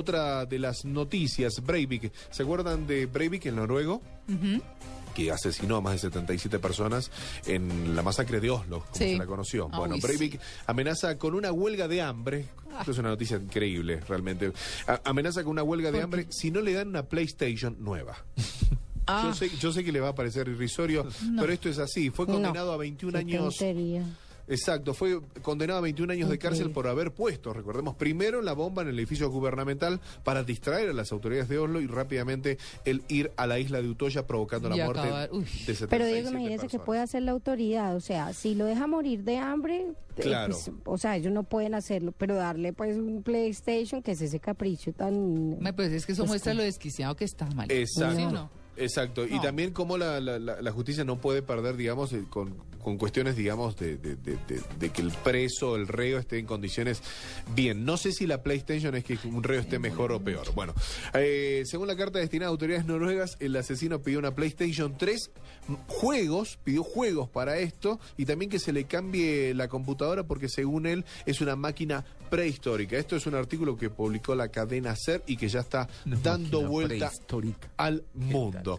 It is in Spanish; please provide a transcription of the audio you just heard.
Otra de las noticias, Breivik. ¿Se acuerdan de Breivik, el noruego? Que asesinó a más de 77 personas en la masacre de Oslo, como Sí. se la conoció. Ah, bueno, Breivik amenaza con una huelga de hambre. Esto es una noticia increíble, realmente. A- amenaza con una huelga de hambre si no le dan una PlayStation nueva. Ah, Yo, sé, yo sé que le va a parecer irrisorio, pero esto es así. Fue condenado No, a 21 qué años. tontería. Exacto, fue condenado a 21 años de cárcel por haber puesto, recordemos, primero la bomba en el edificio gubernamental para distraer a las autoridades de Oslo y rápidamente el ir a la isla de Utoya provocando la muerte acabar, uy. de 77 Pero Diego, imagínese que puede hacer la autoridad. O sea, si lo deja morir de hambre, eh, Claro. pues, o sea, ellos no pueden hacerlo, pero darle pues un PlayStation, que es ese capricho tan... me pues es que eso Pues, muestra lo desquiciado que está mal. Exacto. ¿Sí o no? Exacto, y también cómo la, la- la- la justicia no puede perder, digamos, eh, con, con cuestiones, digamos, de, de- de- que el preso, el reo esté en condiciones bien. No sé si la PlayStation es que un reo esté mejor o peor. Bueno, eh, según la carta destinada a autoridades noruegas, el asesino pidió una PlayStation 3, m- juegos, pidió juegos para esto y también que se le cambie la computadora porque según él es una máquina prehistórica. Esto es un artículo que publicó la cadena SER y que ya está dando vuelta al mundo.